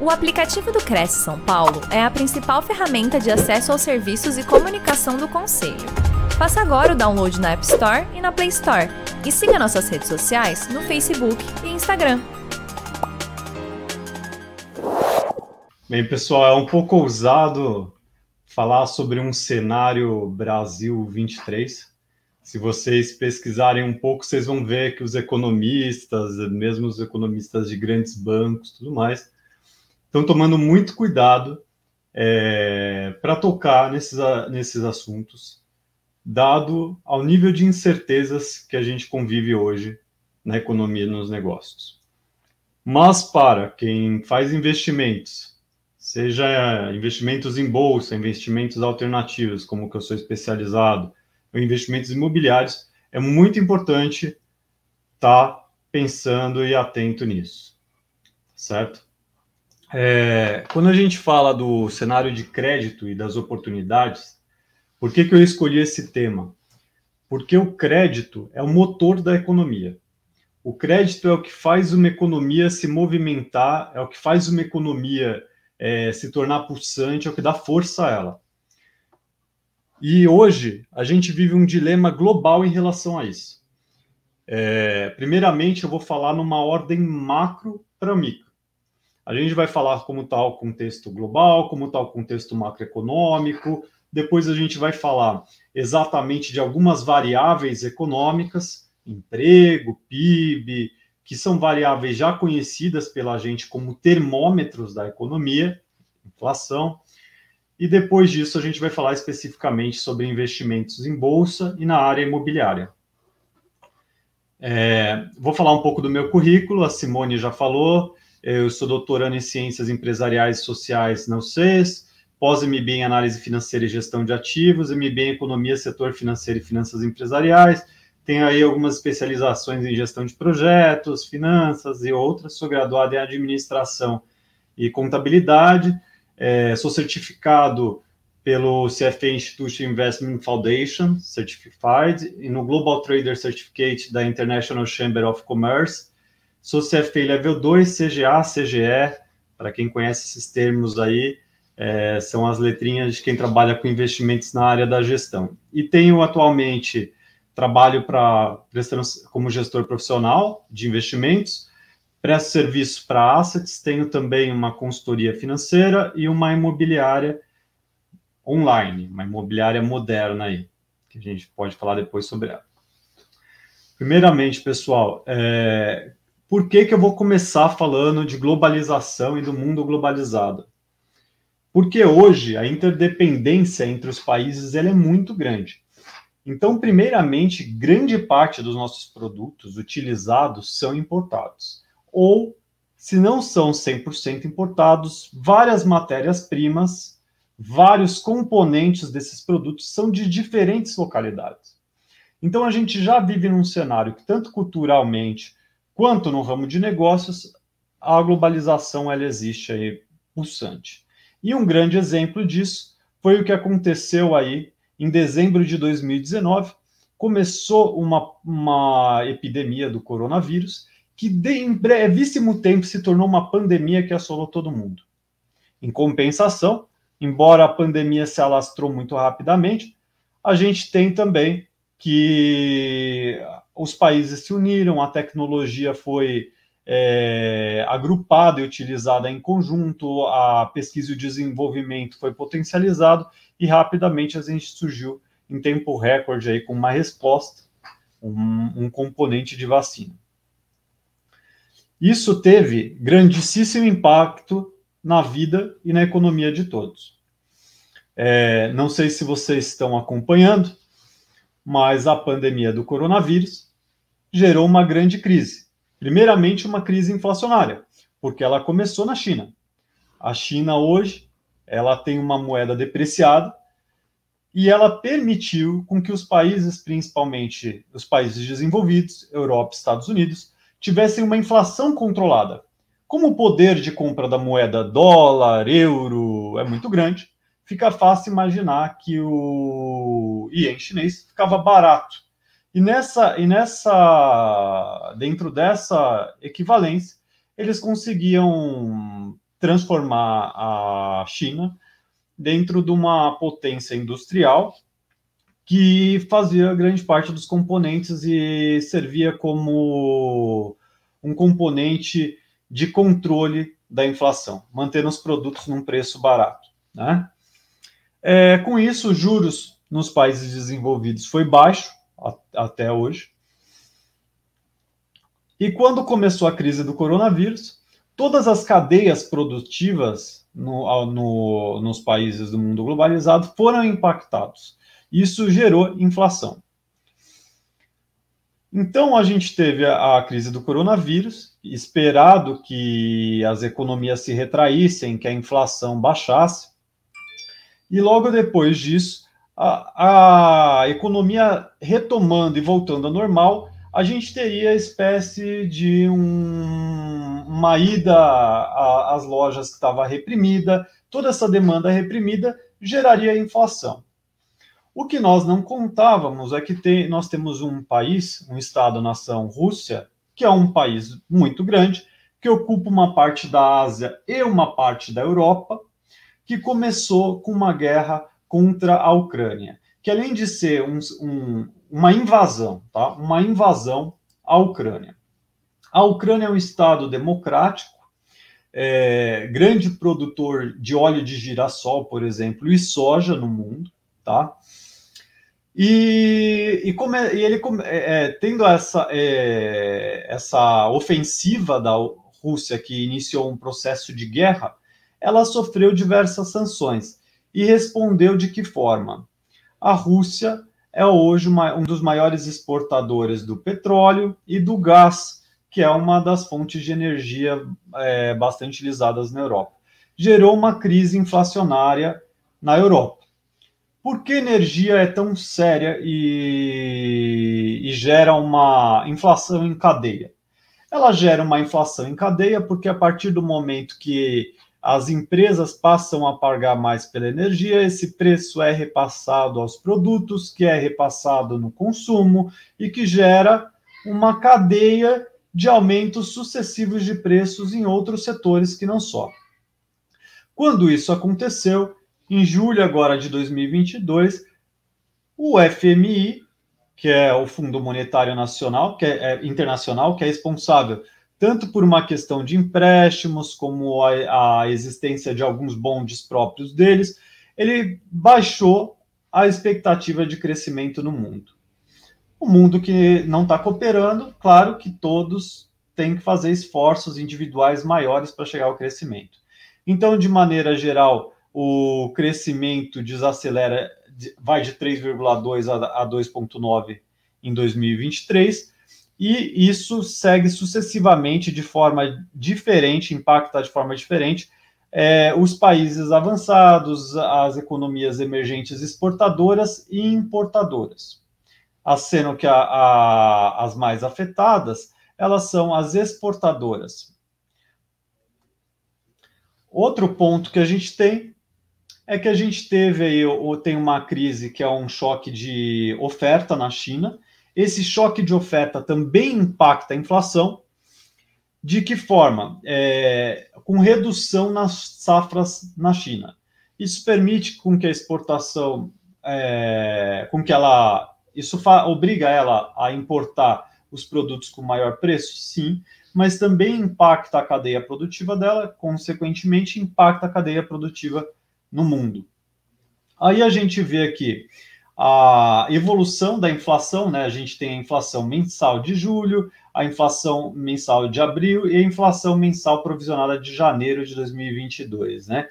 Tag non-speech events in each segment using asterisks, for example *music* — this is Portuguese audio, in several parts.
O aplicativo do Cresce São Paulo é a principal ferramenta de acesso aos serviços e comunicação do Conselho. Faça agora o download na App Store e na Play Store. E siga nossas redes sociais no Facebook e Instagram. Bem, pessoal, é um pouco ousado falar sobre um cenário Brasil 23. Se vocês pesquisarem um pouco, vocês vão ver que os economistas, mesmo os economistas de grandes bancos, tudo mais, estão tomando muito cuidado é, para tocar nesses, nesses assuntos, dado ao nível de incertezas que a gente convive hoje na economia e nos negócios. Mas para quem faz investimentos, seja investimentos em bolsa, investimentos alternativos, como que eu sou especializado, ou investimentos imobiliários, é muito importante estar tá pensando e atento nisso, certo? É, quando a gente fala do cenário de crédito e das oportunidades, por que, que eu escolhi esse tema? Porque o crédito é o motor da economia. O crédito é o que faz uma economia se movimentar, é o que faz uma economia é, se tornar pulsante, é o que dá força a ela. E hoje a gente vive um dilema global em relação a isso. É, primeiramente, eu vou falar numa ordem macro para micro. A gente vai falar como está o contexto global, como está o contexto macroeconômico. Depois a gente vai falar exatamente de algumas variáveis econômicas, emprego, PIB, que são variáveis já conhecidas pela gente como termômetros da economia, inflação. E depois disso a gente vai falar especificamente sobre investimentos em bolsa e na área imobiliária. É, vou falar um pouco do meu currículo, a Simone já falou, eu sou doutorando em Ciências Empresariais e Sociais na UCES, pós-MBA em Análise Financeira e Gestão de Ativos, MBA em Economia, Setor Financeiro e Finanças Empresariais. Tenho aí algumas especializações em Gestão de Projetos, Finanças e outras. Sou graduado em Administração e Contabilidade. É, sou certificado pelo CFA Institute Investment Foundation, Certified, e no Global Trader Certificate da International Chamber of Commerce Sou CFA Level 2, CGA, CGE, para quem conhece esses termos aí, é, são as letrinhas de quem trabalha com investimentos na área da gestão. E tenho atualmente trabalho para como gestor profissional de investimentos, presto serviço para assets, tenho também uma consultoria financeira e uma imobiliária online, uma imobiliária moderna aí, que a gente pode falar depois sobre ela. Primeiramente, pessoal, é, por que, que eu vou começar falando de globalização e do mundo globalizado? Porque hoje a interdependência entre os países é muito grande. Então, primeiramente, grande parte dos nossos produtos utilizados são importados. Ou, se não são 100% importados, várias matérias-primas, vários componentes desses produtos são de diferentes localidades. Então, a gente já vive num cenário que, tanto culturalmente quanto no ramo de negócios, a globalização ela existe aí pulsante. E um grande exemplo disso foi o que aconteceu aí em dezembro de 2019. Começou uma, uma epidemia do coronavírus que de, em brevíssimo tempo se tornou uma pandemia que assolou todo mundo. Em compensação, embora a pandemia se alastrou muito rapidamente, a gente tem também que os países se uniram, a tecnologia foi é, agrupada e utilizada em conjunto, a pesquisa e o desenvolvimento foi potencializado e rapidamente a gente surgiu em tempo recorde aí com uma resposta, um, um componente de vacina. Isso teve grandíssimo impacto na vida e na economia de todos. É, não sei se vocês estão acompanhando, mas a pandemia do coronavírus gerou uma grande crise. Primeiramente, uma crise inflacionária, porque ela começou na China. A China hoje, ela tem uma moeda depreciada e ela permitiu com que os países, principalmente os países desenvolvidos, Europa e Estados Unidos, tivessem uma inflação controlada. Como o poder de compra da moeda dólar, euro é muito grande, fica fácil imaginar que o ien chinês ficava barato e nessa, e nessa, dentro dessa equivalência, eles conseguiam transformar a China dentro de uma potência industrial que fazia grande parte dos componentes e servia como um componente de controle da inflação, mantendo os produtos num preço barato. Né? É, com isso, os juros nos países desenvolvidos foi baixo até hoje. E quando começou a crise do coronavírus, todas as cadeias produtivas no, no, nos países do mundo globalizado foram impactados. Isso gerou inflação. Então a gente teve a, a, crise do coronavírus, esperado que as economias se retraíssem, que a inflação baixasse, e logo depois disso, a, a economia retomando e voltando ao normal, a gente teria a espécie de um, uma ida às lojas que estava reprimida, toda essa demanda reprimida geraria inflação. O que nós não contávamos é que tem, nós temos um país, um Estado-nação Rússia, que é um país muito grande, que ocupa uma parte da Ásia e uma parte da Europa, que começou com uma guerra contra a Ucrânia, que além de ser um, um, uma invasão, tá? uma invasão à Ucrânia. A Ucrânia é um Estado democrático, é, grande produtor de óleo de girassol, por exemplo, e soja no mundo, tá? E, e, e ele é, é, tendo essa, é, essa ofensiva da Rússia que iniciou um processo de guerra, ela sofreu diversas sanções e respondeu de que forma? A Rússia é hoje uma, um dos maiores exportadores do petróleo e do gás, que é uma das fontes de energia é, bastante utilizadas na Europa. Gerou uma crise inflacionária na Europa. Por que energia é tão séria e, e gera uma inflação em cadeia? Ela gera uma inflação em cadeia porque a partir do momento que as empresas passam a pagar mais pela energia, esse preço é repassado aos produtos, que é repassado no consumo e que gera uma cadeia de aumentos sucessivos de preços em outros setores que não só. Quando isso aconteceu, em julho agora de 2022, o FMI, que é o Fundo Monetário Nacional, que é, é internacional, que é responsável tanto por uma questão de empréstimos, como a, a existência de alguns bondes próprios deles, ele baixou a expectativa de crescimento no mundo. O mundo que não está cooperando, claro que todos têm que fazer esforços individuais maiores para chegar ao crescimento. Então, de maneira geral, o crescimento desacelera, vai de 3,2 a 2,9 em 2023 e isso segue sucessivamente de forma diferente, impacta de forma diferente é, os países avançados, as economias emergentes exportadoras e importadoras. Sendo que a, a, as mais afetadas, elas são as exportadoras. Outro ponto que a gente tem é que a gente teve aí, ou tem uma crise que é um choque de oferta na China, esse choque de oferta também impacta a inflação. De que forma? É, com redução nas safras na China. Isso permite com que a exportação, é, com que ela, isso obriga ela a importar os produtos com maior preço, sim, mas também impacta a cadeia produtiva dela, consequentemente impacta a cadeia produtiva no mundo. Aí a gente vê aqui a evolução da inflação, né? A gente tem a inflação mensal de julho, a inflação mensal de abril e a inflação mensal provisionada de janeiro de 2022, né?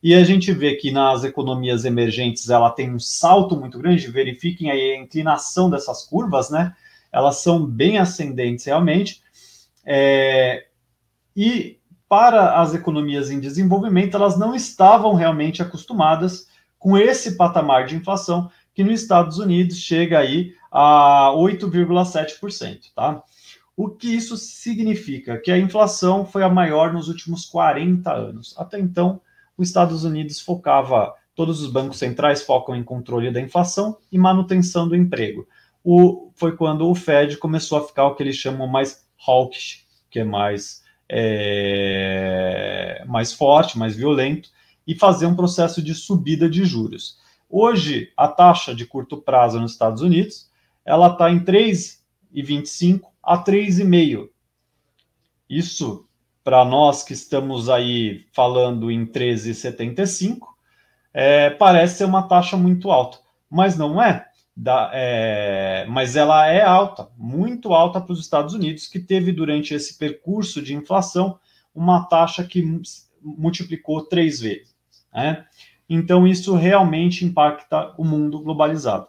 E a gente vê que nas economias emergentes ela tem um salto muito grande, verifiquem aí a inclinação dessas curvas, né? Elas são bem ascendentes realmente. É, e para as economias em desenvolvimento, elas não estavam realmente acostumadas com esse patamar de inflação que nos Estados Unidos chega aí a 8,7%, tá? O que isso significa? Que a inflação foi a maior nos últimos 40 anos. Até então, os Estados Unidos focava, todos os bancos centrais focam em controle da inflação e manutenção do emprego. O, foi quando o Fed começou a ficar o que eles chamam mais hawkish, que é mais é, mais forte, mais violento, e fazer um processo de subida de juros. Hoje, a taxa de curto prazo nos Estados Unidos ela está em 3,25 a 3,5. Isso, para nós que estamos aí falando em 13,75, é, parece ser uma taxa muito alta, mas não é. Da, é, mas ela é alta, muito alta para os Estados Unidos, que teve durante esse percurso de inflação uma taxa que multiplicou três vezes. Né? Então, isso realmente impacta o mundo globalizado.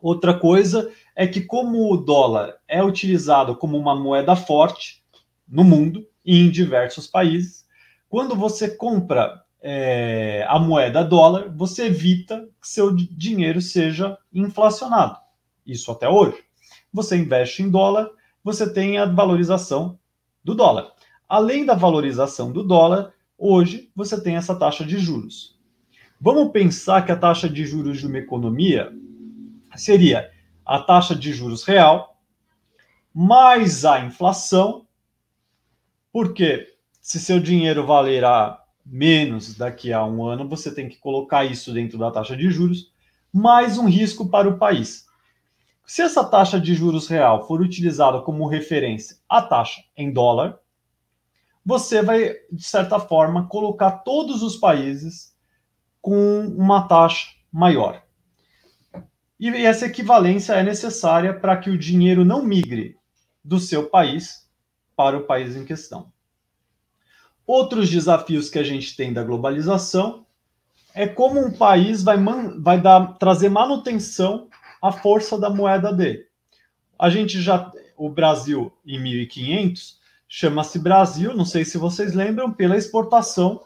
Outra coisa é que, como o dólar é utilizado como uma moeda forte no mundo e em diversos países, quando você compra é, a moeda dólar, você evita que seu dinheiro seja inflacionado. Isso até hoje. Você investe em dólar, você tem a valorização do dólar. Além da valorização do dólar, hoje você tem essa taxa de juros. Vamos pensar que a taxa de juros de uma economia seria a taxa de juros real mais a inflação, porque se seu dinheiro valerá menos daqui a um ano, você tem que colocar isso dentro da taxa de juros, mais um risco para o país. Se essa taxa de juros real for utilizada como referência à taxa em dólar, você vai, de certa forma, colocar todos os países com uma taxa maior. E essa equivalência é necessária para que o dinheiro não migre do seu país para o país em questão. Outros desafios que a gente tem da globalização é como um país vai, vai dar, trazer manutenção à força da moeda dele. A gente já, o Brasil em 1500 chama-se Brasil, não sei se vocês lembram, pela exportação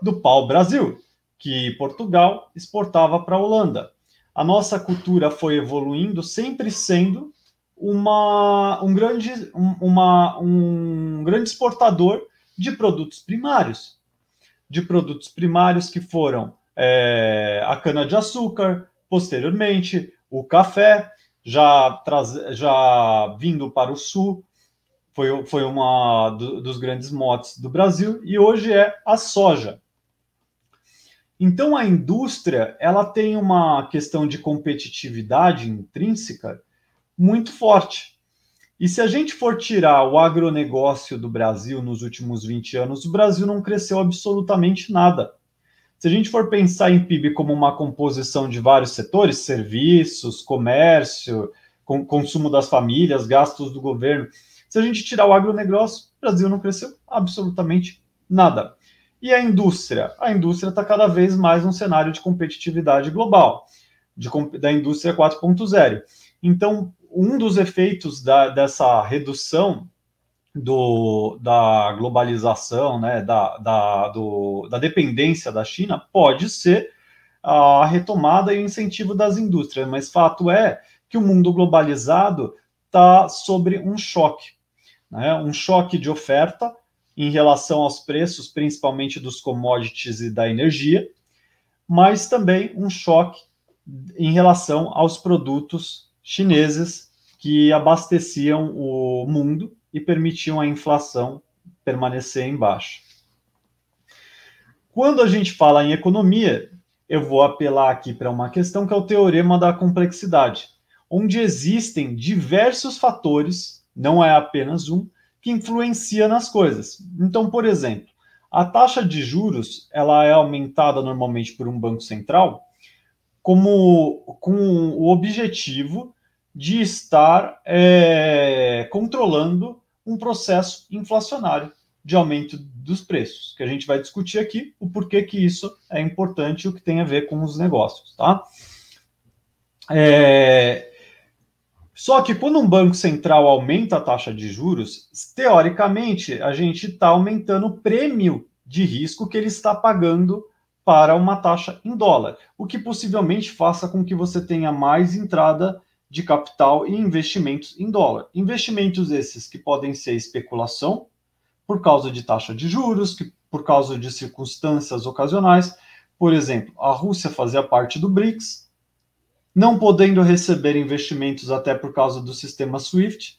do pau Brasil, que Portugal exportava para a Holanda. A nossa cultura foi evoluindo, sempre sendo uma, um, grande, um, uma, um grande exportador de produtos primários, de produtos primários que foram é, a cana-de-açúcar, posteriormente o café, já, traz, já vindo para o sul, foi, foi uma do, dos grandes motes do Brasil, e hoje é a soja. Então a indústria ela tem uma questão de competitividade intrínseca muito forte. E se a gente for tirar o agronegócio do Brasil nos últimos 20 anos, o Brasil não cresceu absolutamente nada. Se a gente for pensar em PIB como uma composição de vários setores, serviços, comércio, com, consumo das famílias, gastos do governo, se a gente tirar o agronegócio, o Brasil não cresceu absolutamente nada. E a indústria? A indústria está cada vez mais num cenário de competitividade global, de, da indústria 4.0. Então, um dos efeitos da, dessa redução do, da globalização, né, da, da, do, da dependência da China, pode ser a retomada e o incentivo das indústrias, mas fato é que o mundo globalizado está sobre um choque, né, um choque de oferta em relação aos preços, principalmente dos commodities e da energia, mas também um choque em relação aos produtos chineses que abasteciam o mundo e permitiam a inflação permanecer em baixa. Quando a gente fala em economia, eu vou apelar aqui para uma questão que é o teorema da complexidade, onde existem diversos fatores, não é apenas um, que influencia nas coisas. Então, por exemplo, a taxa de juros ela é aumentada normalmente por um banco central como com o objetivo de estar é, controlando um processo inflacionário de aumento dos preços, que a gente vai discutir aqui o porquê que isso é importante e o que tem a ver com os negócios, tá? É, só que quando um banco central aumenta a taxa de juros, teoricamente a gente está aumentando o prêmio de risco que ele está pagando para uma taxa em dólar, o que possivelmente faça com que você tenha mais entrada de capital e investimentos em dólar. Investimentos esses que podem ser especulação, por causa de taxa de juros, que, por causa de circunstâncias ocasionais. Por exemplo, a Rússia fazia parte do BRICS, não podendo receber investimentos até por causa do sistema SWIFT,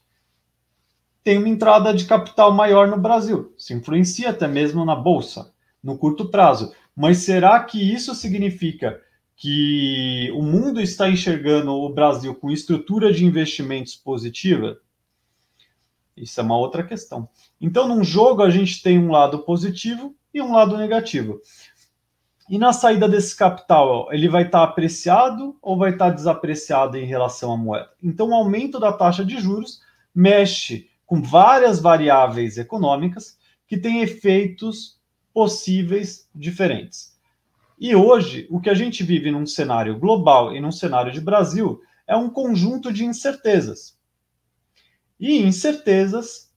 tem uma entrada de capital maior no Brasil. Se influencia até mesmo na bolsa, no curto prazo. Mas será que isso significa que o mundo está enxergando o Brasil com estrutura de investimentos positiva? Isso é uma outra questão. Então, num jogo, a gente tem um lado positivo e um lado negativo. E na saída desse capital, ele vai estar apreciado ou vai estar desapreciado em relação à moeda? Então, o aumento da taxa de juros mexe com várias variáveis econômicas que têm efeitos possíveis diferentes. E hoje, o que a gente vive num cenário global e num cenário de Brasil é um conjunto de incertezas. E incertezas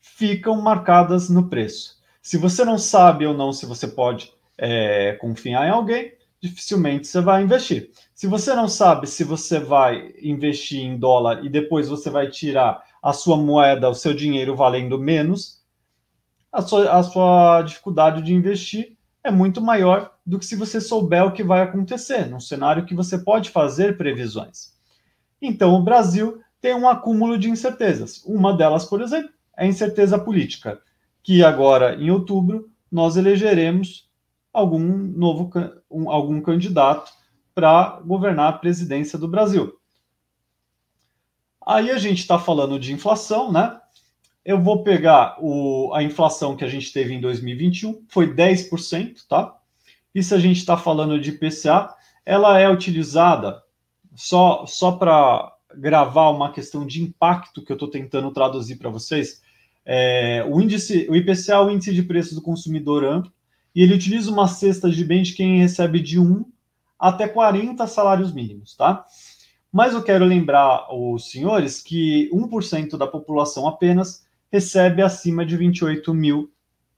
ficam marcadas no preço. Se você não sabe ou não se você pode é, confiar em alguém, dificilmente você vai investir. Se você não sabe se você vai investir em dólar e depois você vai tirar a sua moeda, o seu dinheiro valendo menos, a sua, a sua dificuldade de investir é muito maior do que se você souber o que vai acontecer, num cenário que você pode fazer previsões. Então, o Brasil tem um acúmulo de incertezas. Uma delas, por exemplo, é a incerteza política, que agora, em outubro, nós elegeremos algum novo um, algum candidato para governar a presidência do Brasil. Aí a gente está falando de inflação, né? Eu vou pegar o, a inflação que a gente teve em 2021, foi 10%, tá? E se a gente está falando de IPCA, ela é utilizada só, só para gravar uma questão de impacto que eu estou tentando traduzir para vocês. É, o índice, o IPCA o índice de preços do consumidor amplo, e ele utiliza uma cesta de bens de quem recebe de 1 até 40 salários mínimos, tá? Mas eu quero lembrar os senhores que 1% da população apenas recebe acima de 28 mil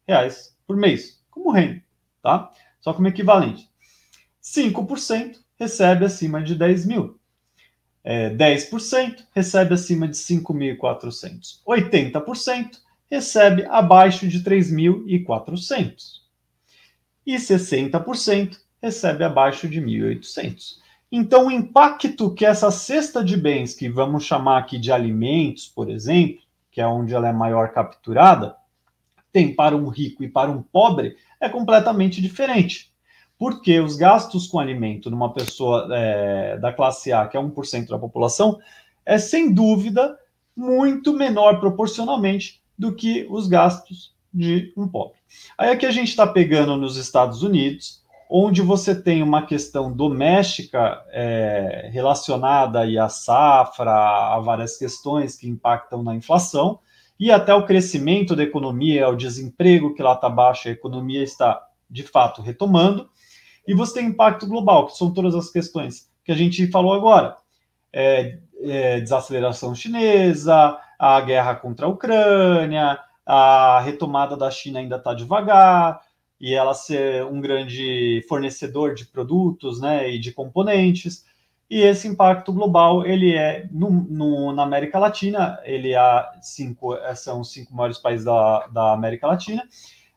reais por mês, como renda, tá? Só como equivalente. 5% recebe acima de 10 mil. É, 10% recebe acima de 5.400. 80% recebe abaixo de 3.400. E 60% recebe abaixo de 1.800. Então, o impacto que essa cesta de bens, que vamos chamar aqui de alimentos, por exemplo, que é onde ela é maior capturada, tem para um rico e para um pobre é completamente diferente. Porque os gastos com alimento numa pessoa é, da classe A, que é 1% da população, é sem dúvida muito menor proporcionalmente do que os gastos de um pobre. Aí aqui a gente está pegando nos Estados Unidos, onde você tem uma questão doméstica é, relacionada aí à safra, a várias questões que impactam na inflação, e até o crescimento da economia, o desemprego que lá está baixo, a economia está de fato retomando, e você tem impacto global, que são todas as questões que a gente falou agora. É, é, desaceleração chinesa, a guerra contra a Ucrânia, a retomada da China ainda está devagar, e ela ser um grande fornecedor de produtos né, e de componentes. E esse impacto global, ele é, no, no, na América Latina, ele é cinco, são os cinco maiores países da, da América Latina,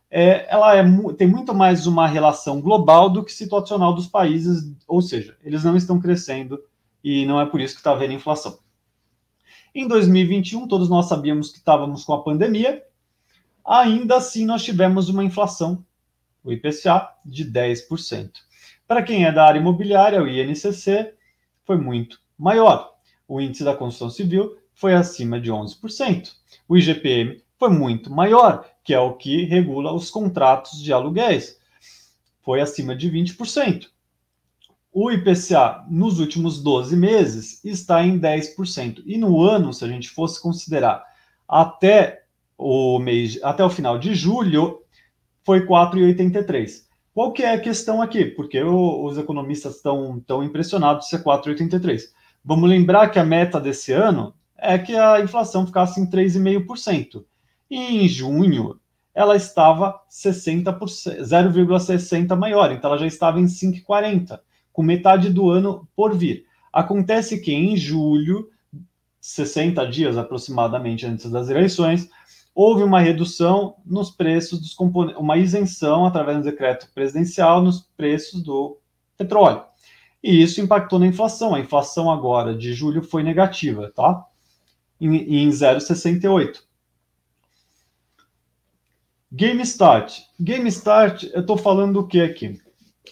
é, ela é, tem muito mais uma relação global do que situacional dos países, ou seja, eles não estão crescendo e não é por isso que está havendo inflação. Em 2021, todos nós sabíamos que estávamos com a pandemia, ainda assim nós tivemos uma inflação o IPCA, de 10%. Para quem é da área imobiliária, o INCC foi muito maior. O índice da construção civil foi acima de 11%. O IGPM foi muito maior, que é o que regula os contratos de aluguéis. Foi acima de 20%. O IPCA nos últimos 12 meses está em 10%. E no ano, se a gente fosse considerar até o mês, até o final de julho, foi 4,83. Qual que é a questão aqui? Porque o, os economistas estão tão impressionados de ser 4,83. Vamos lembrar que a meta desse ano é que a inflação ficasse em 3,5%. E em junho ela estava 0,60 maior, então ela já estava em 5,40, com metade do ano por vir. Acontece que em julho, 60 dias aproximadamente antes das eleições, houve uma redução nos preços dos componentes, uma isenção através do decreto presidencial nos preços do petróleo. E isso impactou na inflação. A inflação agora de julho foi negativa, tá? Em, em 0,68. Game Start. Game Start, eu estou falando do que aqui?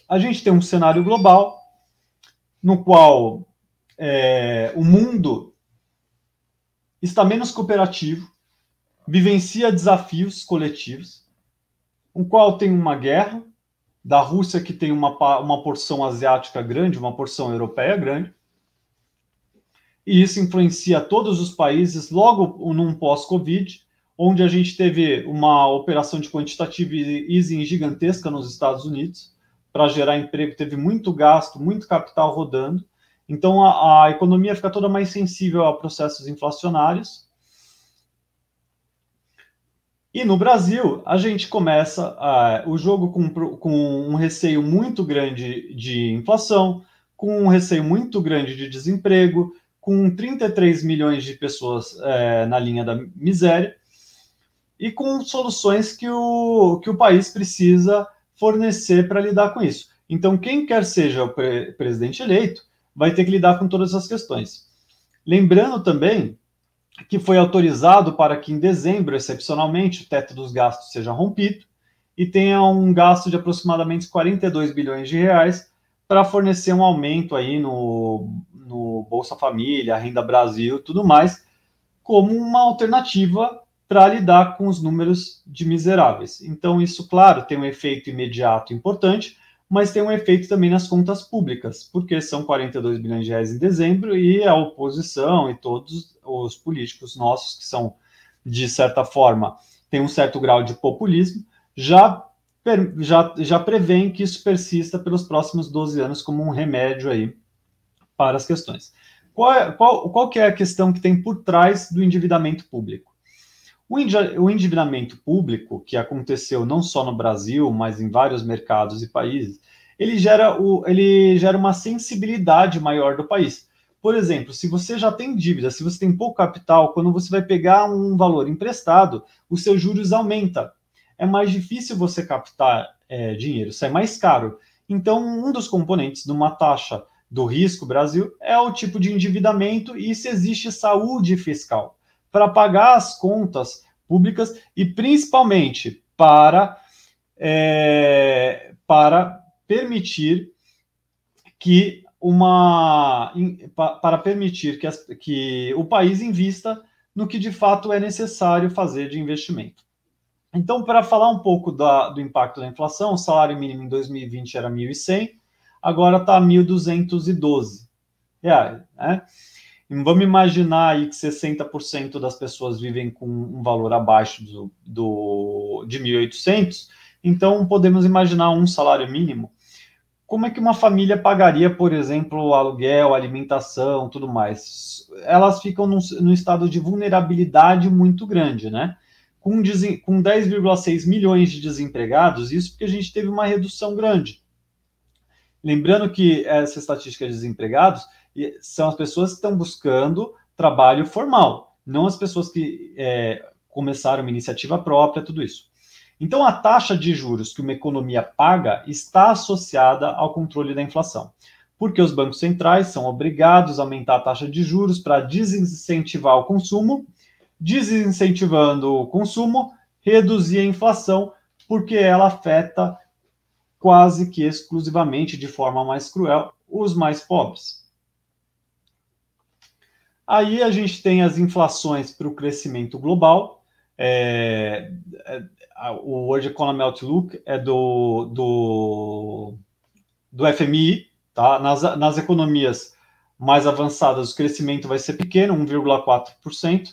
A gente tem um cenário global no qual é, o mundo está menos cooperativo, vivencia desafios coletivos, o qual tem uma guerra da Rússia que tem uma, uma porção asiática grande, uma porção europeia grande, e isso influencia todos os países logo num pós-Covid, onde a gente teve uma operação de quantitative easing gigantesca nos Estados Unidos para gerar emprego, teve muito gasto, muito capital rodando, então a, a economia fica toda mais sensível a processos inflacionários. E no Brasil, a gente começa uh, o jogo com, com um receio muito grande de inflação, com um receio muito grande de desemprego, com 33 milhões de pessoas é, na linha da miséria e com soluções que o, que o país precisa fornecer para lidar com isso. Então, quem quer seja o pre presidente eleito vai ter que lidar com todas essas questões. Lembrando também que foi autorizado para que em dezembro, excepcionalmente, o teto dos gastos seja rompido e tenha um gasto de aproximadamente 42 bilhões de reais para fornecer um aumento aí no, no Bolsa Família, Renda Brasil, tudo mais, como uma alternativa para lidar com os números de miseráveis. Então, isso, claro, tem um efeito imediato importante, mas tem um efeito também nas contas públicas, porque são 42 bilhões de reais em dezembro e a oposição e todos os políticos nossos, que são, de certa forma, têm um certo grau de populismo, já, já, já prevêem que isso persista pelos próximos 12 anos como um remédio aí para as questões. Qual, é, qual, qual que é a questão que tem por trás do endividamento público? O, o endividamento público, que aconteceu não só no Brasil, mas em vários mercados e países, ele gera, o, ele gera uma sensibilidade maior do país. Por exemplo, se você já tem dívida, se você tem pouco capital, quando você vai pegar um valor emprestado, os seus juros aumenta. É mais difícil você captar é, dinheiro, isso é mais caro. Então, um dos componentes de uma taxa do risco Brasil é o tipo de endividamento e se existe saúde fiscal para pagar as contas públicas e principalmente para, é, para permitir que uma para permitir que, as, que o país invista no que de fato é necessário fazer de investimento. Então, para falar um pouco da, do impacto da inflação, o salário mínimo em 2020 era 1.100, agora está 1.212 reais. Né? Vamos imaginar aí que 60% das pessoas vivem com um valor abaixo do, do, de 1.800, então podemos imaginar um salário mínimo. Como é que uma família pagaria, por exemplo, aluguel, alimentação, tudo mais? Elas ficam num, num estado de vulnerabilidade muito grande, né? Com, com 10,6 milhões de desempregados, isso porque a gente teve uma redução grande. Lembrando que essa estatística de desempregados são as pessoas que estão buscando trabalho formal, não as pessoas que é, começaram uma iniciativa própria, tudo isso. Então, a taxa de juros que uma economia paga está associada ao controle da inflação, porque os bancos centrais são obrigados a aumentar a taxa de juros para desincentivar o consumo, desincentivando o consumo, reduzir a inflação, porque ela afeta quase que exclusivamente, de forma mais cruel, os mais pobres. Aí a gente tem as inflações para o crescimento global. É, é, o World Economy Outlook é do, do, do FMI. Tá? Nas, nas economias mais avançadas, o crescimento vai ser pequeno, 1,4%.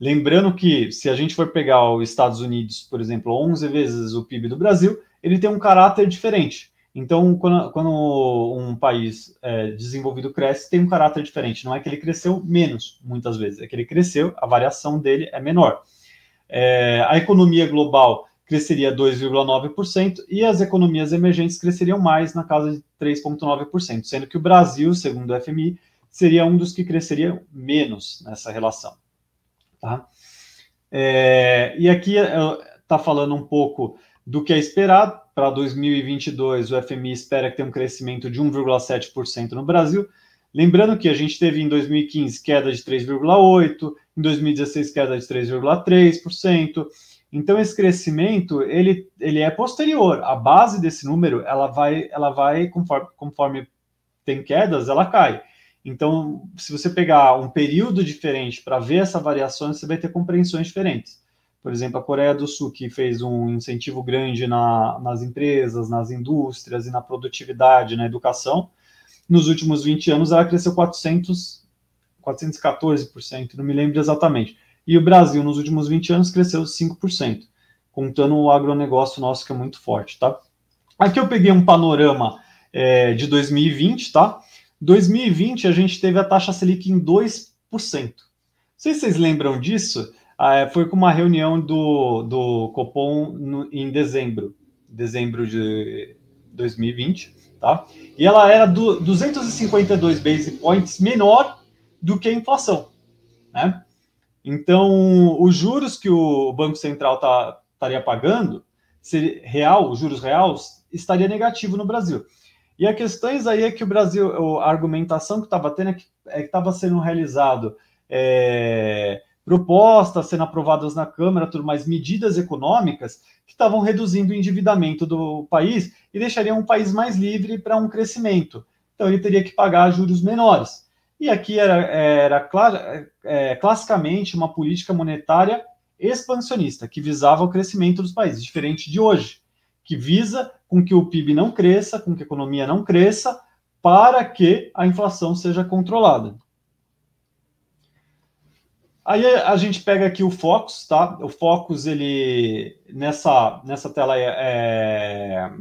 Lembrando que, se a gente for pegar os Estados Unidos, por exemplo, 11 vezes o PIB do Brasil, ele tem um caráter diferente. Então, quando, quando um país é, desenvolvido cresce, tem um caráter diferente. Não é que ele cresceu menos, muitas vezes, é que ele cresceu, a variação dele é menor. É, a economia global cresceria 2,9% e as economias emergentes cresceriam mais, na casa de 3,9%, sendo que o Brasil, segundo o FMI, seria um dos que cresceria menos nessa relação. Tá? É, e aqui está falando um pouco do que é esperado. Para 2022, o FMI espera que tenha um crescimento de 1,7% no Brasil. Lembrando que a gente teve em 2015 queda de 3,8%, em 2016 queda de 3,3%, Então esse crescimento ele, ele é posterior. A base desse número ela vai ela vai conforme, conforme tem quedas ela cai. Então se você pegar um período diferente para ver essa variação você vai ter compreensões diferentes. Por exemplo, a Coreia do Sul que fez um incentivo grande na, nas empresas, nas indústrias e na produtividade, na educação, nos últimos 20 anos ela cresceu 400 414%, não me lembro exatamente. E o Brasil, nos últimos 20 anos, cresceu 5%, contando o agronegócio nosso, que é muito forte, tá? Aqui eu peguei um panorama é, de 2020, tá? 2020 a gente teve a taxa Selic em 2%. Não sei se vocês lembram disso, ah, foi com uma reunião do, do Copom no, em dezembro, dezembro de 2020, tá? E ela era do 252 base points menor do que a inflação, né? Então, os juros que o Banco Central tá, estaria pagando, se real, os juros reais, estaria negativo no Brasil. E a questão aí é que o Brasil, a argumentação que estava tendo é que é estava sendo realizado é, propostas sendo aprovadas na Câmara, tudo mais, medidas econômicas que estavam reduzindo o endividamento do país e deixariam um país mais livre para um crescimento. Então ele teria que pagar juros menores. E aqui era, era é, classicamente uma política monetária expansionista, que visava o crescimento dos países, diferente de hoje, que visa com que o PIB não cresça, com que a economia não cresça, para que a inflação seja controlada. Aí a gente pega aqui o Focus, tá? O Focus, ele nessa, nessa tela é, é,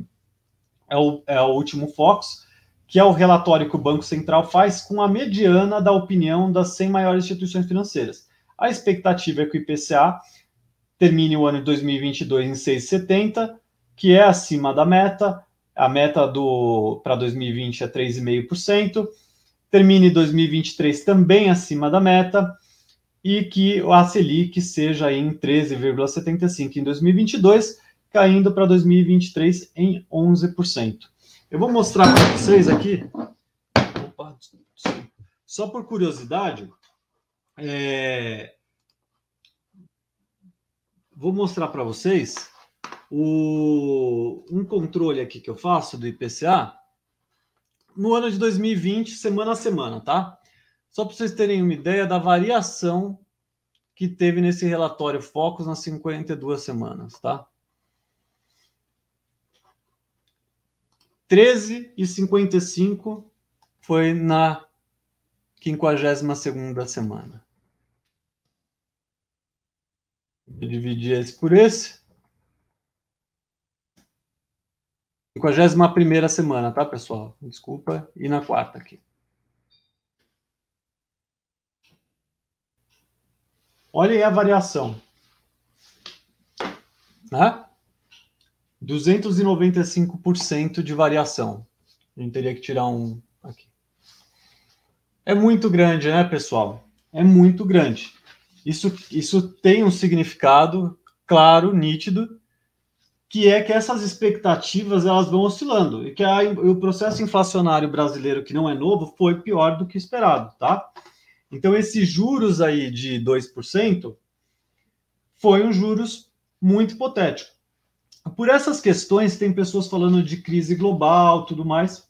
é, o, é o último Focus que é o relatório que o Banco Central faz com a mediana da opinião das 100 maiores instituições financeiras. A expectativa é que o IPCA termine o ano de 2022 em 6,70, que é acima da meta. A meta para 2020 é 3,5%. Termine 2023 também acima da meta e que a Selic seja em 13,75 em 2022, caindo para 2023 em 11%. Eu vou mostrar para vocês aqui, opa, só por curiosidade, é, vou mostrar para vocês o, um controle aqui que eu faço do IPCA no ano de 2020, semana a semana, tá? Só para vocês terem uma ideia da variação que teve nesse relatório Focus nas 52 semanas, tá? 13 e 55 foi na 52ª semana. Vou dividir esse por esse. 51ª semana, tá, pessoal? Desculpa. E na quarta aqui. Olha aí a variação. Né? 295% de variação. A gente teria que tirar um aqui. É muito grande, né, pessoal? É muito grande. Isso, isso tem um significado claro, nítido, que é que essas expectativas elas vão oscilando e que a, o processo inflacionário brasileiro, que não é novo, foi pior do que esperado, tá? Então, esses juros aí de 2% foi um juros muito hipotético. Por essas questões, tem pessoas falando de crise global, tudo mais.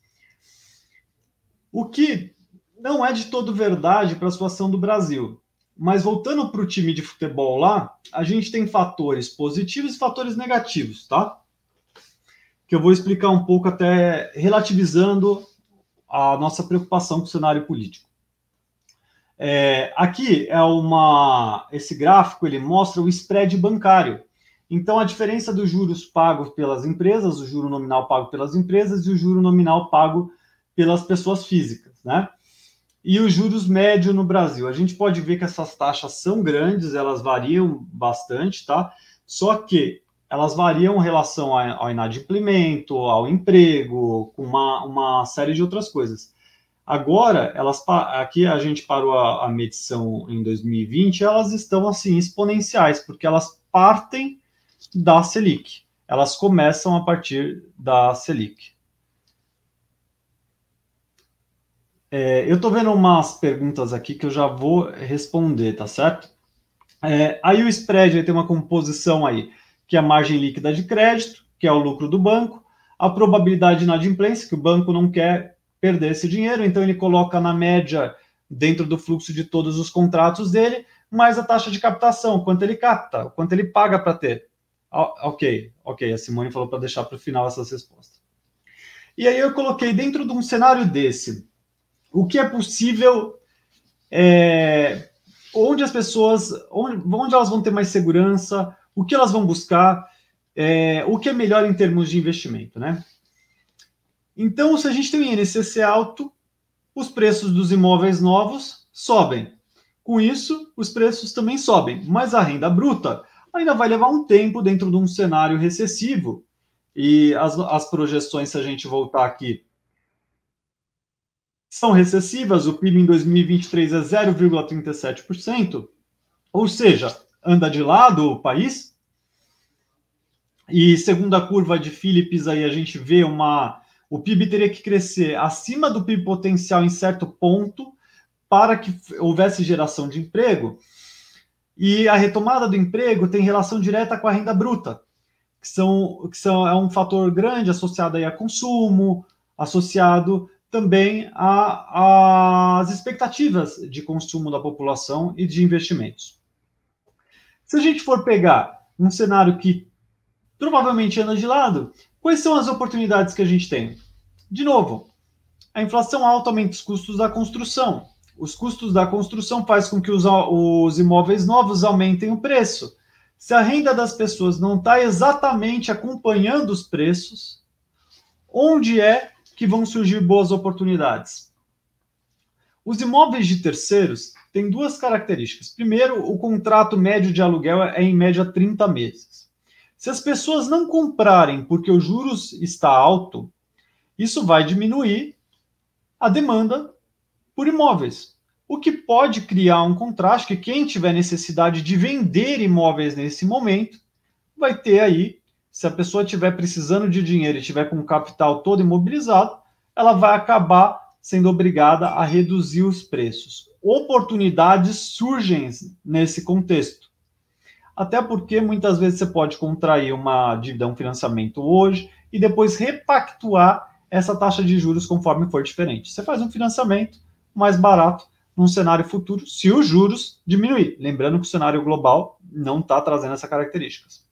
O que não é de todo verdade para a situação do Brasil. Mas voltando para o time de futebol lá, a gente tem fatores positivos e fatores negativos, tá? Que eu vou explicar um pouco até relativizando a nossa preocupação com o cenário político. É, aqui é uma. Esse gráfico ele mostra o spread bancário então, a diferença dos juros pagos pelas empresas, o juro nominal pago pelas empresas e o juro nominal pago pelas pessoas físicas, né? E os juros médio no Brasil. A gente pode ver que essas taxas são grandes, elas variam bastante, tá? Só que elas variam em relação ao inadimplemento, ao emprego, com uma, uma série de outras coisas. Agora, elas aqui a gente parou a, a medição em 2020, elas estão assim exponenciais, porque elas partem da Selic. Elas começam a partir da Selic. É, eu estou vendo umas perguntas aqui que eu já vou responder, tá certo? É, aí o spread tem uma composição aí, que é a margem líquida de crédito, que é o lucro do banco, a probabilidade de inadimplência, que o banco não quer perder esse dinheiro, então ele coloca na média dentro do fluxo de todos os contratos dele, mais a taxa de captação, quanto ele capta, quanto ele paga para ter. Ok, ok, a Simone falou para deixar para o final essas respostas. E aí eu coloquei dentro de um cenário desse, o que é possível, é, onde as pessoas, onde, onde elas vão ter mais segurança, o que elas vão buscar, é, o que é melhor em termos de investimento, né? Então, se a gente tem um INCC alto, os preços dos imóveis novos sobem. Com isso, os preços também sobem, mas a renda bruta ainda vai levar um tempo dentro de um cenário recessivo. E as, as projeções, se a gente voltar aqui, são recessivas. O PIB em 2023 é 0,37%, ou seja, anda de lado o país. E segundo a curva de Phillips, aí a gente vê uma. O PIB teria que crescer acima do PIB potencial em certo ponto para que houvesse geração de emprego. E a retomada do emprego tem relação direta com a renda bruta, que, são, que são, é um fator grande associado aí a consumo, associado também às expectativas de consumo da população e de investimentos. Se a gente for pegar um cenário que provavelmente anda de lado, quais são as oportunidades que a gente tem? De novo, a inflação alta aumenta os custos da construção os custos da construção faz com que os, os imóveis novos aumentem o preço. Se a renda das pessoas não está exatamente acompanhando os preços, onde é que vão surgir boas oportunidades? Os imóveis de terceiros têm duas características. Primeiro, o contrato médio de aluguel é em média 30 meses. Se as pessoas não comprarem porque os juros está alto, isso vai diminuir a demanda por imóveis. O que pode criar um contraste que quem tiver necessidade de vender imóveis nesse momento vai ter aí, se a pessoa estiver precisando de dinheiro e tiver com o capital todo imobilizado, ela vai acabar sendo obrigada a reduzir os preços. Oportunidades surgem nesse contexto. Até porque muitas vezes você pode contrair uma dívida, um financiamento hoje e depois repactuar essa taxa de juros conforme for diferente. Você faz um financiamento mais barato num cenário futuro, se os juros diminuir. Lembrando que o cenário global não está trazendo essas características.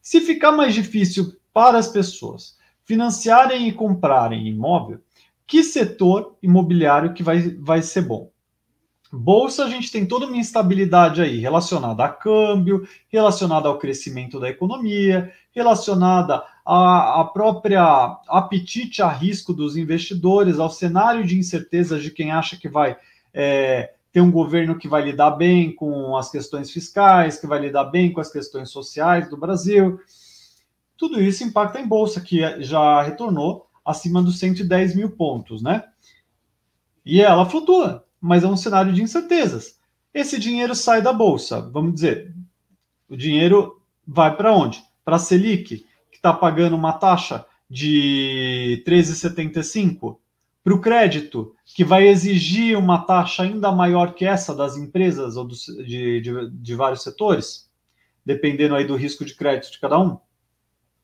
Se ficar mais difícil para as pessoas financiarem e comprarem imóvel, que setor imobiliário que vai, vai ser bom? Bolsa, a gente tem toda uma instabilidade aí relacionada a câmbio, relacionada ao crescimento da economia, relacionada à, à própria apetite a risco dos investidores, ao cenário de incertezas de quem acha que vai é, ter um governo que vai lidar bem com as questões fiscais, que vai lidar bem com as questões sociais do Brasil. Tudo isso impacta em bolsa, que já retornou acima dos 110 mil pontos, né? E ela flutua mas é um cenário de incertezas. Esse dinheiro sai da bolsa, vamos dizer, o dinheiro vai para onde? Para a Selic, que está pagando uma taxa de 13,75, para o crédito, que vai exigir uma taxa ainda maior que essa das empresas ou de, de, de vários setores, dependendo aí do risco de crédito de cada um,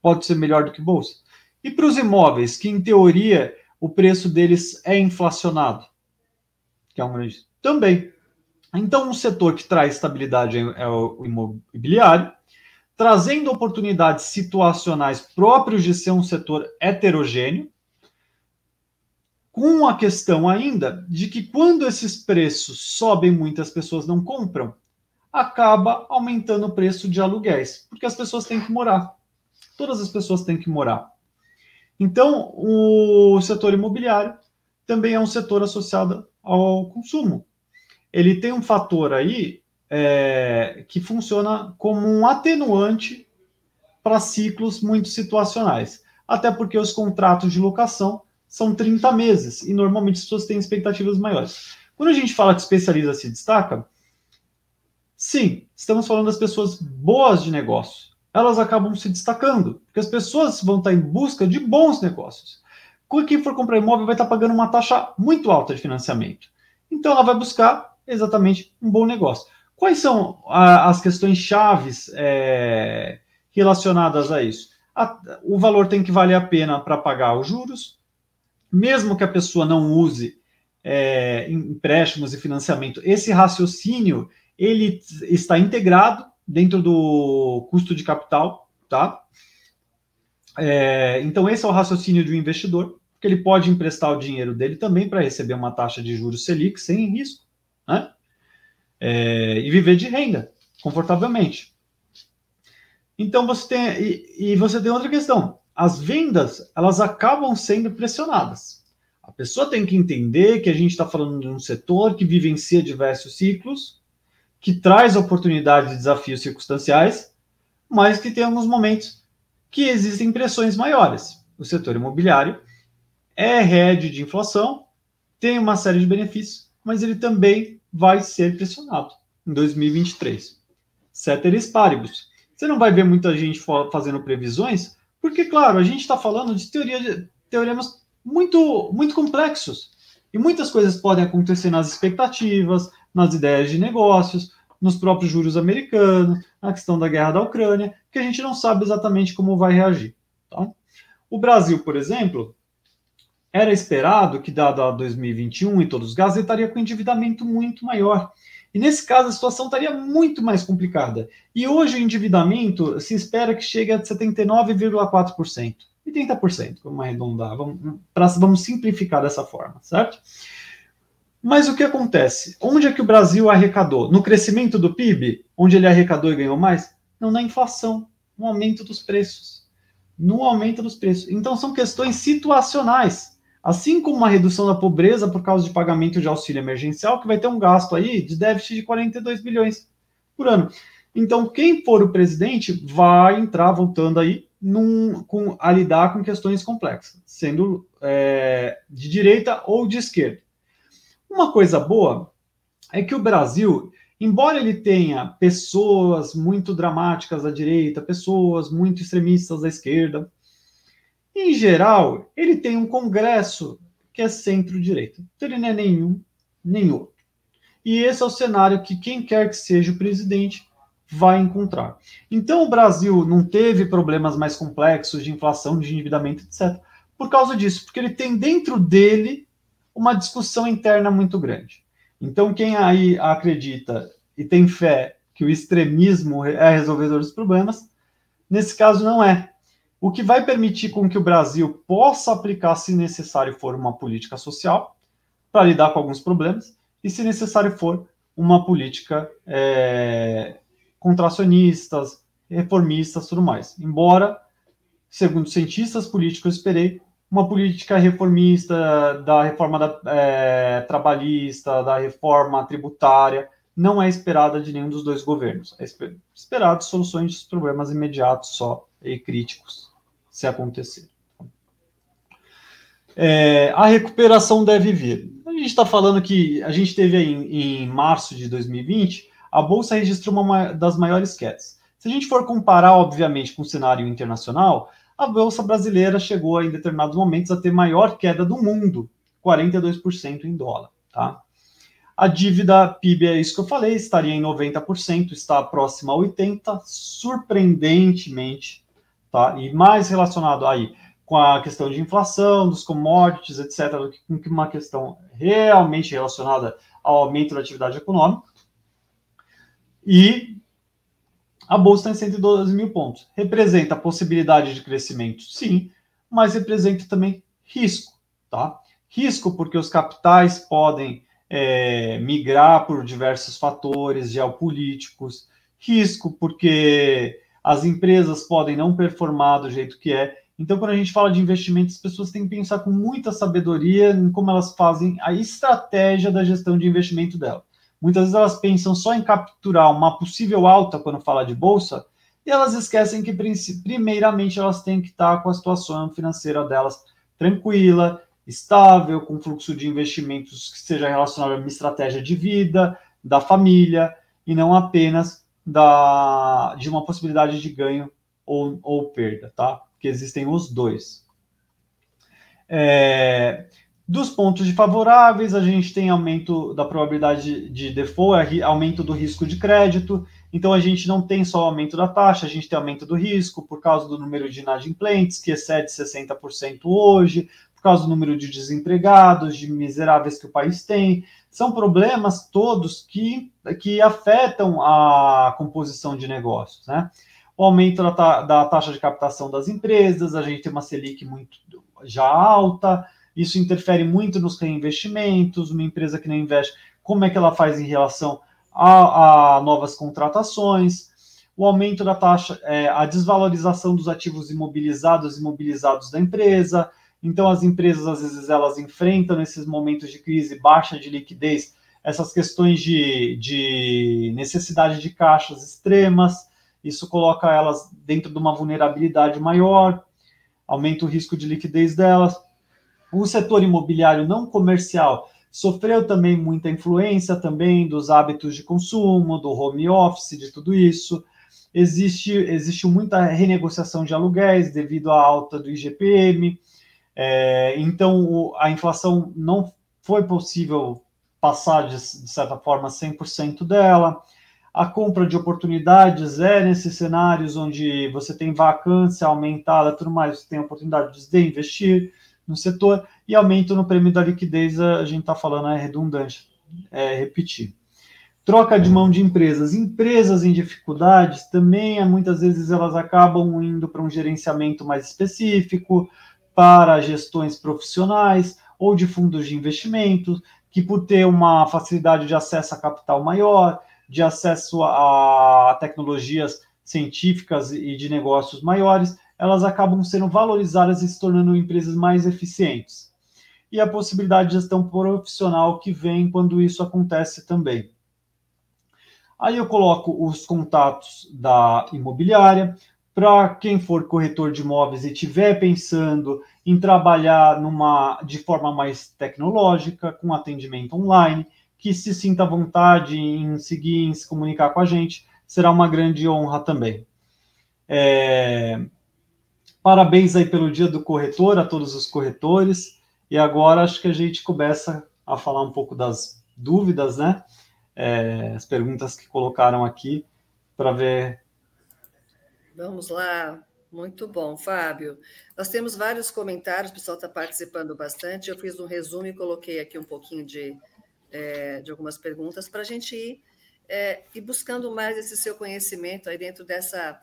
pode ser melhor do que bolsa. E para os imóveis, que em teoria o preço deles é inflacionado, que é um grande também. Então, um setor que traz estabilidade é o imobiliário, trazendo oportunidades situacionais próprios de ser um setor heterogêneo, com a questão ainda de que quando esses preços sobem muito, as pessoas não compram, acaba aumentando o preço de aluguéis, porque as pessoas têm que morar. Todas as pessoas têm que morar. Então, o setor imobiliário também é um setor associado ao consumo. Ele tem um fator aí é, que funciona como um atenuante para ciclos muito situacionais. Até porque os contratos de locação são 30 meses e normalmente as pessoas têm expectativas maiores. Quando a gente fala que especialista se destaca, sim, estamos falando das pessoas boas de negócio. Elas acabam se destacando, porque as pessoas vão estar em busca de bons negócios quem for comprar imóvel vai estar pagando uma taxa muito alta de financiamento. Então ela vai buscar exatamente um bom negócio. Quais são a, as questões chaves é, relacionadas a isso? A, o valor tem que valer a pena para pagar os juros, mesmo que a pessoa não use é, empréstimos e financiamento. Esse raciocínio ele está integrado dentro do custo de capital, tá? É, então esse é o raciocínio de um investidor, que ele pode emprestar o dinheiro dele também para receber uma taxa de juros Selic sem risco, né? É, e viver de renda confortavelmente. Então você tem e, e você tem outra questão. As vendas elas acabam sendo pressionadas. A pessoa tem que entender que a gente está falando de um setor que vivencia diversos ciclos, que traz oportunidades e desafios circunstanciais, mas que tem alguns momentos que existem pressões maiores. O setor imobiliário é rede de inflação, tem uma série de benefícios, mas ele também vai ser pressionado em 2023. Ceteris paribus. Você não vai ver muita gente fazendo previsões, porque, claro, a gente está falando de teoria, teoremas muito, muito complexos. E muitas coisas podem acontecer nas expectativas, nas ideias de negócios, nos próprios juros americanos, na questão da guerra da Ucrânia, que a gente não sabe exatamente como vai reagir. Tá? O Brasil, por exemplo, era esperado que, dado a 2021 e todos os gases, ele estaria com endividamento muito maior. E nesse caso, a situação estaria muito mais complicada. E hoje o endividamento se espera que chegue a 79,4%. E 30%, vamos arredondar, vamos, pra, vamos simplificar dessa forma, certo? Mas o que acontece? Onde é que o Brasil arrecadou? No crescimento do PIB, onde ele arrecadou e ganhou mais? Não na inflação, no aumento dos preços. No aumento dos preços. Então são questões situacionais. Assim como uma redução da pobreza por causa de pagamento de auxílio emergencial, que vai ter um gasto aí de déficit de 42 bilhões por ano. Então, quem for o presidente vai entrar voltando aí num, com, a lidar com questões complexas, sendo é, de direita ou de esquerda. Uma coisa boa é que o Brasil, embora ele tenha pessoas muito dramáticas da direita, pessoas muito extremistas da esquerda, em geral, ele tem um Congresso que é centro-direita. Então, ele não é nenhum, nem outro. E esse é o cenário que quem quer que seja o presidente vai encontrar. Então, o Brasil não teve problemas mais complexos de inflação, de endividamento, etc. Por causa disso, porque ele tem dentro dele uma discussão interna muito grande. Então, quem aí acredita e tem fé que o extremismo é resolvedor dos problemas, nesse caso não é o que vai permitir com que o Brasil possa aplicar, se necessário for, uma política social para lidar com alguns problemas, e se necessário for, uma política é, contracionistas, reformistas, tudo mais. Embora, segundo cientistas políticos, eu esperei uma política reformista da reforma da, é, trabalhista, da reforma tributária, não é esperada de nenhum dos dois governos. É esperado soluções de problemas imediatos só e críticos se acontecer. É, a recuperação deve vir. A gente está falando que a gente teve aí em, em, março de 2020, a Bolsa registrou uma das maiores quedas. Se a gente for comparar, obviamente, com o cenário internacional, a Bolsa brasileira chegou em determinados momentos a ter maior queda do mundo, 42% em dólar. Tá? A dívida PIB, é isso que eu falei, estaria em 90%, está próxima a 80%, surpreendentemente tá? E mais relacionado aí com a questão de inflação, dos commodities, etc., do que uma questão realmente relacionada ao aumento da atividade econômica. E a bolsa está em 112 mil pontos. Representa a possibilidade de crescimento, sim, mas representa também risco, tá? Risco porque os capitais podem é, migrar por diversos fatores geopolíticos, risco porque as empresas podem não performar do jeito que é. Então, quando a gente fala de investimentos, as pessoas têm que pensar com muita sabedoria em como elas fazem a estratégia da gestão de investimento dela. Muitas vezes elas pensam só em capturar uma possível alta quando fala de bolsa, e elas esquecem que, primeiramente, elas têm que estar com a situação financeira delas tranquila, estável, com fluxo de investimentos que seja relacionado a uma estratégia de vida, da família, e não apenas da, de uma possibilidade de ganho ou, ou perda, tá? Porque existem os dois. É, Dos pontos de favoráveis, a gente tem aumento da probabilidade de default, é aumento do risco de crédito. Então, a gente não tem só aumento da taxa, a gente tem aumento do risco por causa do número de inadimplentes, que excede 60% hoje, por causa do número de desempregados, de miseráveis que o país tem. São problemas todos que, que afetam a composição de negócios, né? O aumento da, da taxa de captação das empresas, a gente tem uma Selic muito já alta, isso interfere muito nos reinvestimentos, uma empresa que não investe, como é que ela faz em relação a, a novas contratações, o aumento da taxa, é, a desvalorização dos ativos imobilizados, imobilizados da empresa, então, as empresas, às vezes, elas enfrentam nesses momentos de crise, baixa de liquidez, essas questões de, de necessidade de caixas extremas, isso coloca elas dentro de uma vulnerabilidade maior, aumenta o risco de liquidez delas. O setor imobiliário não comercial sofreu também muita influência também dos hábitos de consumo, do home office, de tudo isso. Existe, existe muita renegociação de aluguéis devido à alta do IGPM, é, então, o, a inflação não foi possível passar, de, de certa forma, 100% dela. A compra de oportunidades é nesses cenários onde você tem vacância aumentada, tudo mais, você tem oportunidade de investir no setor e aumento no prêmio da liquidez, a gente está falando, é redundante, é repetir. Troca de mão de empresas. Empresas em dificuldades também, muitas vezes, elas acabam indo para um gerenciamento mais específico, para gestões profissionais ou de fundos de investimentos, que por ter uma facilidade de acesso a capital maior, de acesso a tecnologias científicas e de negócios maiores, elas acabam sendo valorizadas e se tornando empresas mais eficientes. E a possibilidade de gestão profissional que vem quando isso acontece também. Aí eu coloco os contatos da imobiliária, para quem for corretor de imóveis e estiver pensando em trabalhar numa de forma mais tecnológica, com atendimento online, que se sinta à vontade em seguir, em se comunicar com a gente, será uma grande honra também. É... Parabéns aí pelo dia do corretor, a todos os corretores. E agora acho que a gente começa a falar um pouco das dúvidas, né? É, as perguntas que colocaram aqui, para ver Vamos lá, muito bom, Fábio. Nós temos vários comentários, o pessoal está participando bastante. Eu fiz um resumo e coloquei aqui um pouquinho de, é, de algumas perguntas para a gente ir, é, ir buscando mais esse seu conhecimento aí dentro dessa.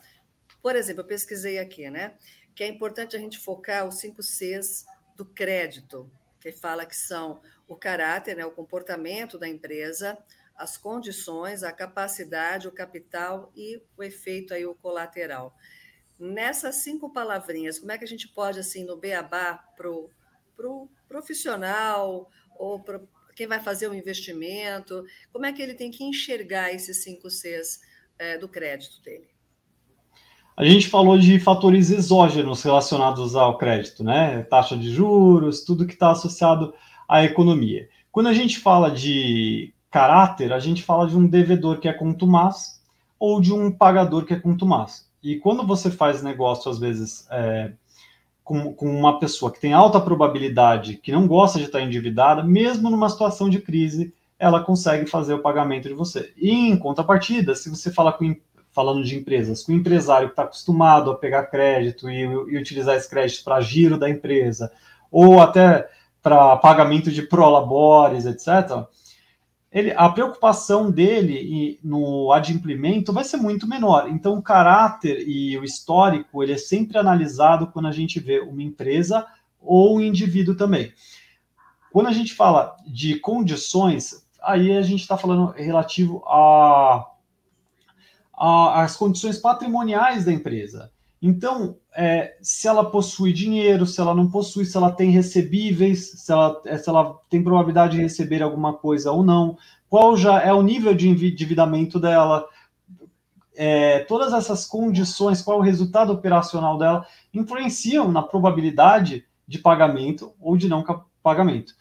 Por exemplo, eu pesquisei aqui, né? Que é importante a gente focar os cinco Cs do crédito, que fala que são o caráter, né, o comportamento da empresa, as condições, a capacidade, o capital e o efeito aí, o colateral. Nessas cinco palavrinhas, como é que a gente pode, assim, no beabá, para o pro profissional ou para quem vai fazer um investimento, como é que ele tem que enxergar esses cinco Cs é, do crédito dele? A gente falou de fatores exógenos relacionados ao crédito, né? Taxa de juros, tudo que está associado à economia. Quando a gente fala de caráter, a gente fala de um devedor que é contumaz ou de um pagador que é contumaz. E quando você faz negócio, às vezes, é, com, com, uma pessoa que tem alta probabilidade, que não gosta de estar endividada, mesmo numa situação de crise, ela consegue fazer o pagamento de você. E em contrapartida, se você fala com, falando de empresas, com o empresário que está acostumado a pegar crédito e, e utilizar esse crédito para giro da empresa, ou até para pagamento de prolabores, etc., ele, a preocupação dele no adimplemento vai ser muito menor. Então, o caráter e o histórico ele é sempre analisado quando a gente vê uma empresa ou um indivíduo também. Quando a gente fala de condições, aí a gente está falando relativo a, a, as condições patrimoniais da empresa. Então, é, se ela possui dinheiro, se ela não possui, se ela tem recebíveis, se ela, é, se ela tem probabilidade de receber alguma coisa ou não, qual já é o nível de endividamento dela, é, todas essas condições, qual é o resultado operacional dela, influenciam na probabilidade de pagamento ou de não pagamento.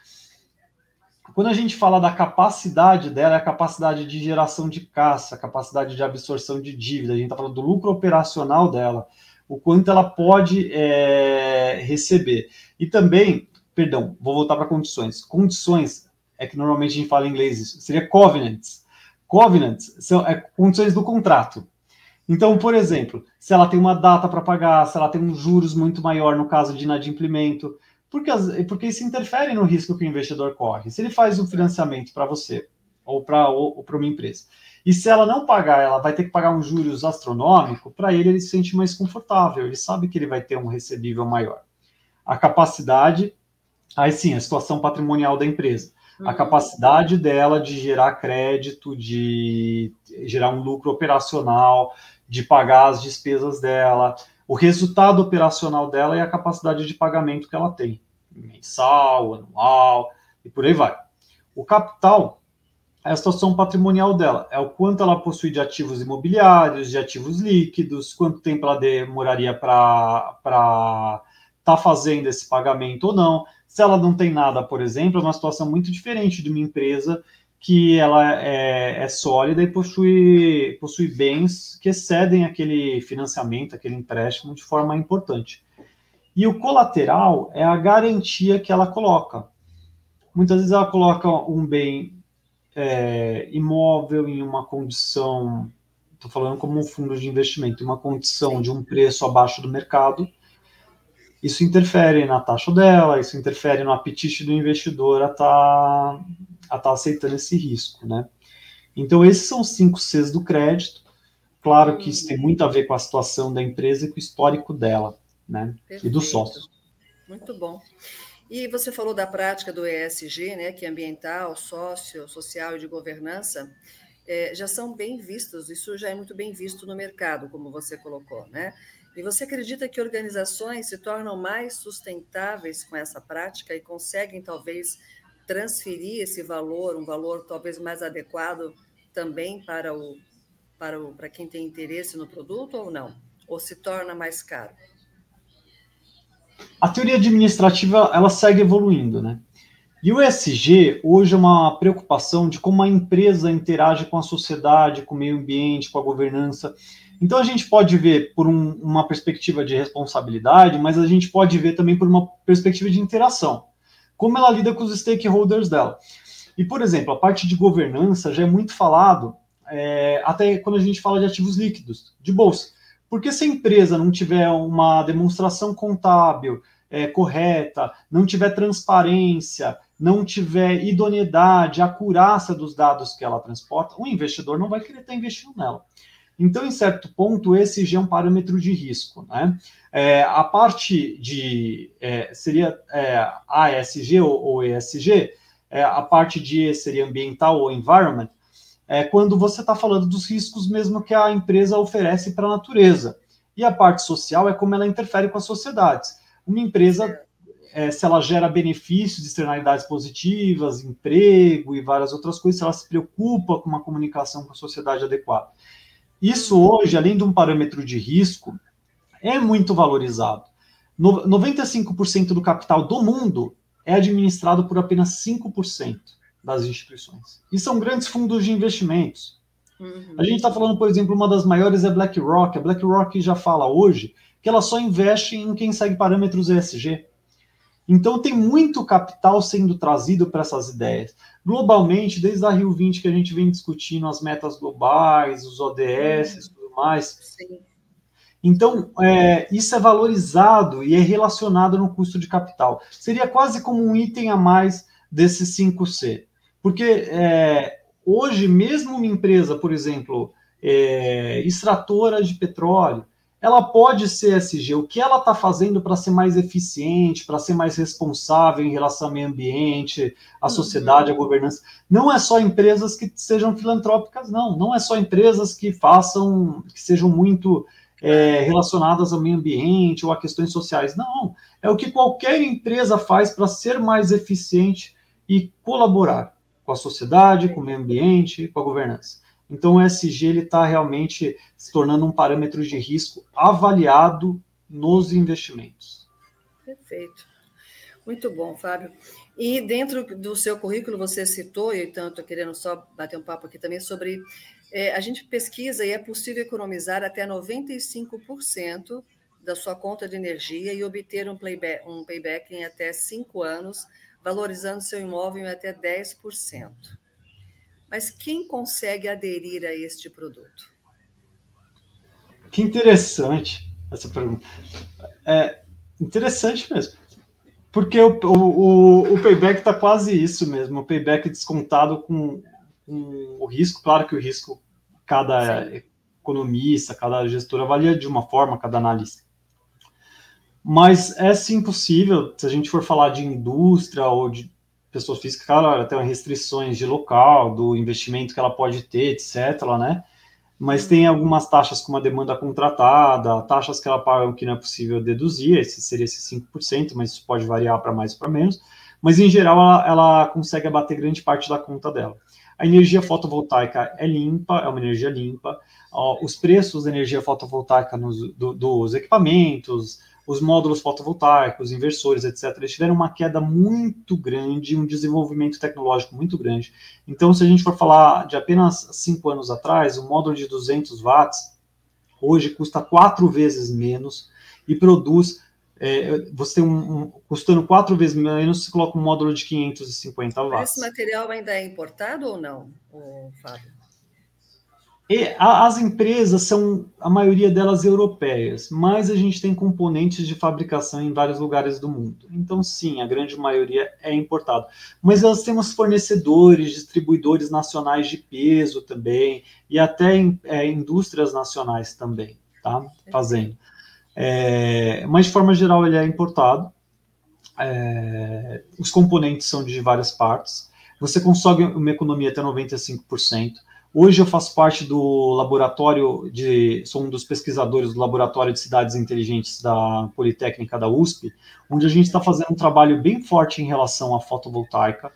Quando a gente fala da capacidade dela, é a capacidade de geração de caixa, a capacidade de absorção de dívida, a gente está falando do lucro operacional dela o quanto ela pode é, receber. E também, perdão, vou voltar para condições. Condições é que normalmente a gente fala em inglês isso, seria covenants. Covenants são é, condições do contrato. Então, por exemplo, se ela tem uma data para pagar, se ela tem um juros muito maior no caso de inadimplemento, porque, porque isso interfere no risco que o investidor corre. Se ele faz um financiamento para você ou para uma empresa, e se ela não pagar, ela vai ter que pagar um juros astronômico, para ele ele se sente mais confortável, ele sabe que ele vai ter um recebível maior. A capacidade, aí sim, a situação patrimonial da empresa a capacidade dela de gerar crédito, de gerar um lucro operacional, de pagar as despesas dela, o resultado operacional dela e a capacidade de pagamento que ela tem, mensal, anual e por aí vai. O capital é a situação patrimonial dela, é o quanto ela possui de ativos imobiliários, de ativos líquidos, quanto tempo ela demoraria para estar tá fazendo esse pagamento ou não. Se ela não tem nada, por exemplo, é uma situação muito diferente de uma empresa que ela é, é, sólida e possui, possui bens que excedem aquele financiamento, aquele empréstimo de forma importante. E o colateral é a garantia que ela coloca. Muitas vezes ela coloca um bem é, imóvel em uma condição, estou falando como um fundo de investimento, em uma condição de um preço abaixo do mercado, isso interfere na taxa dela, isso interfere no apetite do investidor a estar tá, a tá aceitando esse risco, né? Então, esses são os cinco Cs do crédito. Claro que isso tem muito a ver com a situação da empresa e com o histórico dela, né? Perfeito. E dos sócios. Muito bom. E você falou da prática do ESG, né, que é ambiental, sócio, social e de governança, é, já são bem vistos, isso já é muito bem visto no mercado, como você colocou, né? E você acredita que organizações se tornam mais sustentáveis com essa prática e conseguem talvez transferir esse valor, um valor talvez mais adequado também para o para o para quem tem interesse no produto ou não? Ou se torna mais caro? A teoria administrativa ela segue evoluindo, né? E o ESG hoje é uma preocupação de como a empresa interage com a sociedade, com o meio ambiente, com a governança. Então a gente pode ver por um, uma perspectiva de responsabilidade, mas a gente pode ver também por uma perspectiva de interação. Como ela lida com os stakeholders dela. E, por exemplo, a parte de governança já é muito falado, é, até quando a gente fala de ativos líquidos, de bolsa. Porque se a empresa não tiver uma demonstração contábil é, correta, não tiver transparência, não tiver idoneidade, acurácia dos dados que ela transporta, o investidor não vai querer estar investindo nela. Então, em certo ponto, esse já é um parâmetro de risco. Né? É, a parte de é, seria é, ASG ou, ou ESG, é, a parte de E seria ambiental ou environment, é quando você está falando dos riscos mesmo que a empresa oferece para a natureza. E a parte social é como ela interfere com as sociedades. Uma empresa, é, se ela gera benefícios, externalidades positivas, emprego e várias outras coisas, se ela se preocupa com uma comunicação com a sociedade adequada. Isso hoje, além de um parâmetro de risco, é muito valorizado. 95% do capital do mundo é administrado por apenas 5% das instituições. E são grandes fundos de investimentos. Uhum. A gente está falando, por exemplo, uma das maiores é BlackRock. A BlackRock já fala hoje que ela só investe em quem segue parâmetros ESG. Então tem muito capital sendo trazido para essas ideias. Globalmente, desde a Rio 20 que a gente vem discutindo as metas globais, os ODS e tudo mais. Sim. Então, é, isso é valorizado e é relacionado no custo de capital. Seria quase como um item a mais desse 5C. Porque é, hoje, mesmo uma empresa, por exemplo, é, extratora de petróleo, ela pode ser SG. O que ela está fazendo para ser mais eficiente, para ser mais responsável em relação ao meio ambiente, à uhum. sociedade, à governança? Não é só empresas que sejam filantrópicas, não. Não é só empresas que façam, que sejam muito é, relacionadas ao meio ambiente ou a questões sociais. Não. É o que qualquer empresa faz para ser mais eficiente e colaborar com a sociedade, com o meio ambiente, com a governança. Então, o ESG está realmente se tornando um parâmetro de risco avaliado nos investimentos. Perfeito. Muito bom, Fábio. E dentro do seu currículo, você citou, e então estou querendo só bater um papo aqui também, sobre é, a gente pesquisa e é possível economizar até 95% da sua conta de energia e obter um payback, um payback em até cinco anos, valorizando seu imóvel em até 10%. Mas quem consegue aderir a este produto? Que interessante essa pergunta. É interessante mesmo. Porque o, o, o payback está quase isso mesmo, o payback descontado com, com, o risco, claro que o risco, cada Sim. economista, cada gestor avalia de uma forma, cada analista. Mas é sim possível, se a gente for falar de indústria ou de pessoa física, claro, tem restrições de local, do investimento que ela pode ter, etc., né? Mas tem algumas taxas como a demanda contratada, taxas que ela paga que não é possível deduzir, esse seria esse 5%, mas isso pode variar para mais ou para menos. Mas, em geral, ela, ela consegue abater grande parte da conta dela. A energia fotovoltaica é limpa, é uma energia limpa. Os preços da energia fotovoltaica nos, do, dos equipamentos, os módulos fotovoltaicos, inversores, etc., eles tiveram uma queda muito grande, um desenvolvimento tecnológico muito grande. Então, se a gente for falar de apenas cinco anos atrás, um módulo de 200 watts hoje custa quatro vezes menos e produz. É, você tem um, um, custando quatro vezes menos, você coloca um módulo de 550 watts. Esse material ainda é importado ou não, Fábio? E as empresas são, a maioria delas europeias, mas a gente tem componentes de fabricação em vários lugares do mundo. Então, sim, a grande maioria é importado. Mas nós temos fornecedores, distribuidores nacionais de peso também, e até é, indústrias nacionais também, tá? Fazendo. É, mas, de forma geral, ele é importado. É, os componentes são de várias partes. Você consegue uma economia até 95%. Hoje eu faço parte do laboratório de, sou um dos pesquisadores do laboratório de cidades inteligentes da Politécnica da USP, onde a gente está fazendo um trabalho bem forte em relação à fotovoltaica,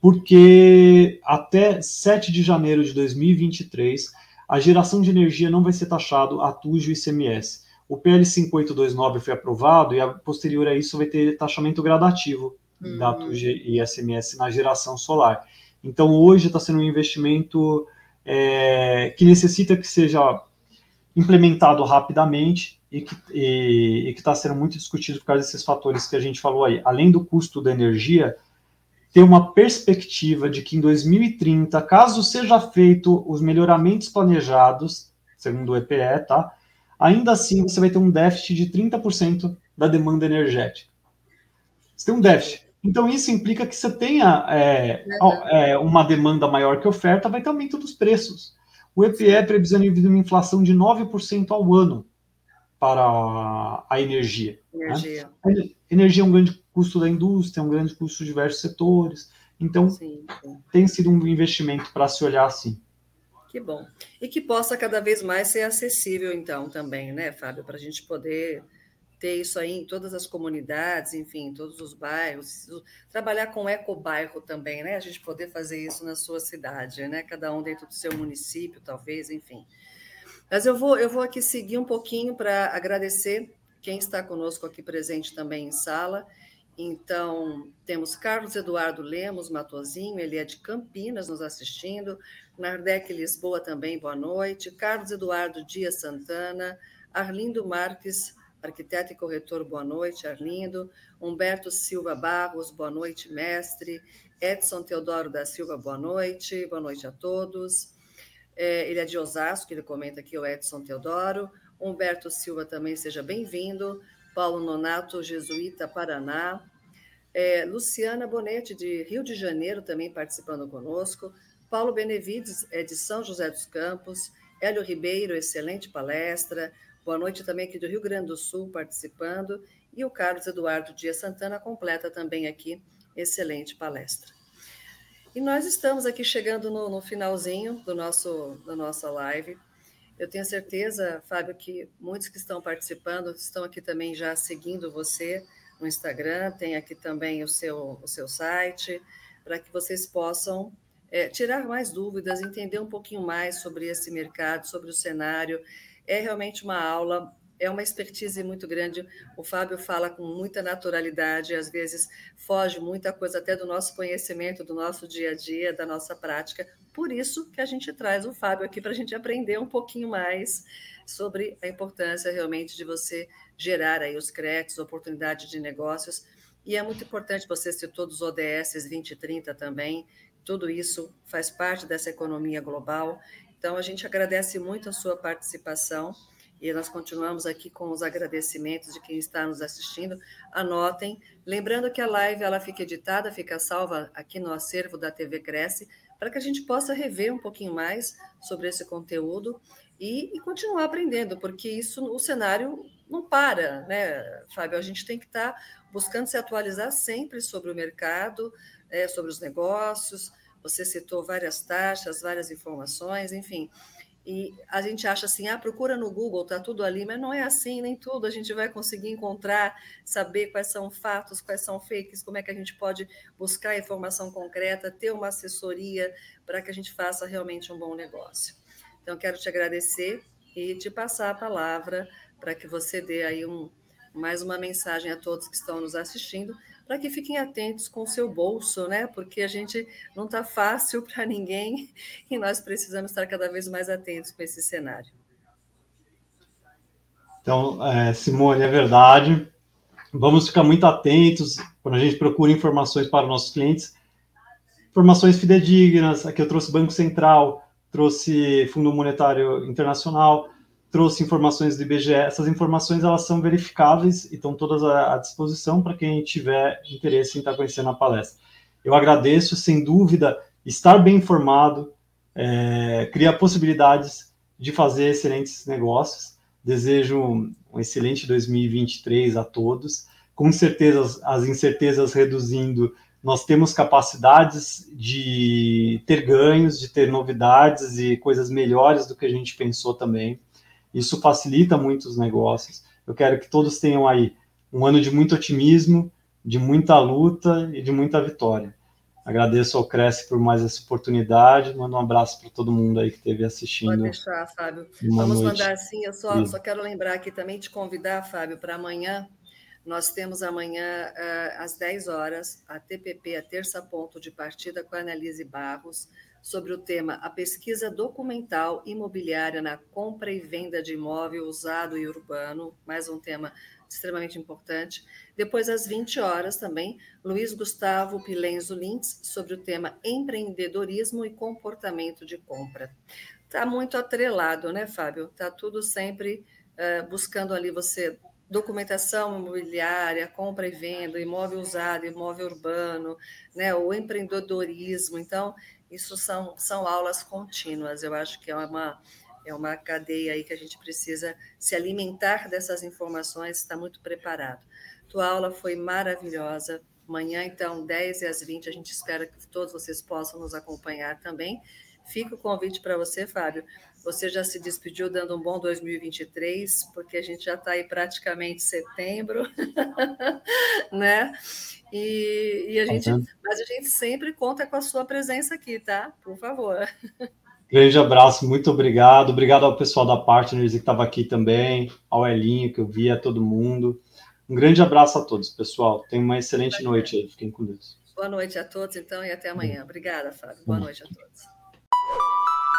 porque até 7 de janeiro de 2023 a geração de energia não vai ser taxado a TUJ e ICMS. O PL 5829 foi aprovado e a posterior a isso vai ter taxamento gradativo uhum. da TUJ e ICMS na geração solar. Então hoje está sendo um investimento é, que necessita que seja implementado rapidamente e que está sendo muito discutido por causa desses fatores que a gente falou aí. Além do custo da energia, ter uma perspectiva de que em 2030, caso seja feito os melhoramentos planejados, segundo o EPE, tá? Ainda assim, você vai ter um déficit de 30% da demanda energética. Você tem um déficit. Então, isso implica que você tenha é, é, uma demanda maior que oferta, vai ter aumento dos preços. O EPE previsiona uma inflação de 9% ao ano para a energia. Energia. Né? energia é um grande custo da indústria, é um grande custo de diversos setores. Então, sim, sim. tem sido um investimento para se olhar assim. Que bom. E que possa cada vez mais ser acessível, então, também, né, Fábio, para a gente poder ter isso aí em todas as comunidades, enfim, em todos os bairros, trabalhar com ecobairro também, né? A gente poder fazer isso na sua cidade, né? Cada um dentro do seu município, talvez, enfim. Mas eu vou, eu vou aqui seguir um pouquinho para agradecer quem está conosco aqui presente também em sala. Então, temos Carlos Eduardo Lemos Matozinho, ele é de Campinas nos assistindo. Nardec Lisboa também, boa noite. Carlos Eduardo Dias Santana, Arlindo Marques arquiteto e corretor, boa noite, Arlindo. Humberto Silva Barros, boa noite, mestre. Edson Teodoro da Silva, boa noite. Boa noite a todos. É, ele é de Osasco, ele comenta aqui o Edson Teodoro. Humberto Silva também, seja bem-vindo. Paulo Nonato, Jesuíta, Paraná. É, Luciana Bonetti, de Rio de Janeiro, também participando conosco. Paulo Benevides, é de São José dos Campos. Hélio Ribeiro, excelente palestra. Boa noite também aqui do Rio Grande do Sul participando. E o Carlos Eduardo Dias Santana completa também aqui excelente palestra. E nós estamos aqui chegando no, no finalzinho do nosso, da nossa live. Eu tenho certeza, Fábio, que muitos que estão participando estão aqui também já seguindo você no Instagram, tem aqui também o seu, o seu site, para que vocês possam é, tirar mais dúvidas, entender um pouquinho mais sobre esse mercado, sobre o cenário é realmente uma aula é uma expertise muito grande. O Fábio fala com muita naturalidade, às vezes foge muita coisa até do nosso conhecimento, do nosso dia a dia, da nossa prática. Por isso que a gente traz o Fábio aqui para a gente aprender um pouquinho mais sobre a importância realmente de você gerar aí os créditos, oportunidade de negócios. E é muito importante, você citou dos ODS 2030 também, tudo isso faz parte dessa economia global. Então, a gente agradece muito a sua participação e nós continuamos aqui com os agradecimentos de quem está nos assistindo. Anotem, lembrando que a live ela fica editada, fica salva aqui no acervo da TV Cresce, para que a gente possa rever um pouquinho mais sobre esse conteúdo e, e continuar aprendendo, porque isso o cenário não para, né, Fábio? A gente tem que estar tá buscando se atualizar sempre sobre o mercado, é, sobre os negócios. Você citou várias taxas, várias informações, enfim. E a gente acha assim, ah, procura no Google, tá tudo ali, mas não é assim, nem tudo. A gente vai conseguir encontrar, saber quais são fatos, quais são fakes, como é que a gente pode buscar informação concreta, ter uma assessoria para que a gente faça realmente um bom negócio. Então, quero te agradecer e te passar a palavra para que você dê aí um, mais uma mensagem a todos que estão nos assistindo, para que fiquem atentos com o seu bolso, né? Porque a gente não está fácil *laughs* para ninguém e nós precisamos estar cada vez mais atentos com esse cenário. Então, é, Simone, é verdade. Vamos ficar muito atentos quando a gente procura informações para os nossos clientes. Informações fidedignas. Aqui eu trouxe Banco Central, trouxe Fundo Monetário Internacional, trouxe informações do IBGE. Essas informações elas são verificáveis e estão todas à disposição para quem tiver interesse em estar conhecendo a palestra. Eu agradeço, sem dúvida, estar bem informado é, cria possibilidades de fazer excelentes negócios. Desejo um excelente 2023 a todos. Com certeza, as incertezas reduzindo nós temos capacidades de ter ganhos, de ter novidades e coisas melhores do que a gente pensou também. Isso facilita muito os negócios. Eu quero que todos tenham aí um ano de muito otimismo, de muita luta e de muita vitória. Agradeço ao Cresce por mais essa oportunidade. Mando um abraço para todo mundo aí que esteve assistindo. Pode deixar, Fábio. Vamos mandar sim. Eu só, só quero lembrar aqui também, te convidar, Fábio, para amanhã nós temos amanhã, eh, às 10 horas, a TPP, a terça ponto de partida, com a Annelise Barros, sobre o tema A Pesquisa Documental Imobiliária na Compra e Venda de Imóvel Usado e Urbano, mais um tema extremamente importante. Depois, às 20 horas, também, Luiz Gustavo Pilenzo Lintz, sobre o tema Empreendedorismo e Comportamento de Compra. Está muito atrelado, né, Fábio? Está tudo sempre uh, buscando ali você documentação imobiliária, compra e venda, imóvel usado, imóvel urbano, né, o empreendedorismo. Então, isso são, são aulas contínuas. Eu acho que é uma, é uma cadeia aí que a gente precisa se alimentar dessas informações, está muito preparado. Tua aula foi maravilhosa. Amanhã, então, 10 e às 20, a gente espera que todos vocês possam nos acompanhar também. Fica o convite para você, Fábio. Você já se despediu dando um bom 2023, porque a gente já está aí praticamente setembro, *laughs* né? E, e a gente, uhum. mas a gente sempre conta com a sua presença aqui, tá? Por favor. Grande abraço, muito obrigado. Obrigado ao pessoal da Partners que estava aqui também, ao Elinho, que eu vi, a todo mundo. Um grande abraço a todos, pessoal. Tenham uma excelente noite aí. Fiquem com Deus. Boa noite a todos, então, e até amanhã. Obrigada, Fábio. Boa noite a todos.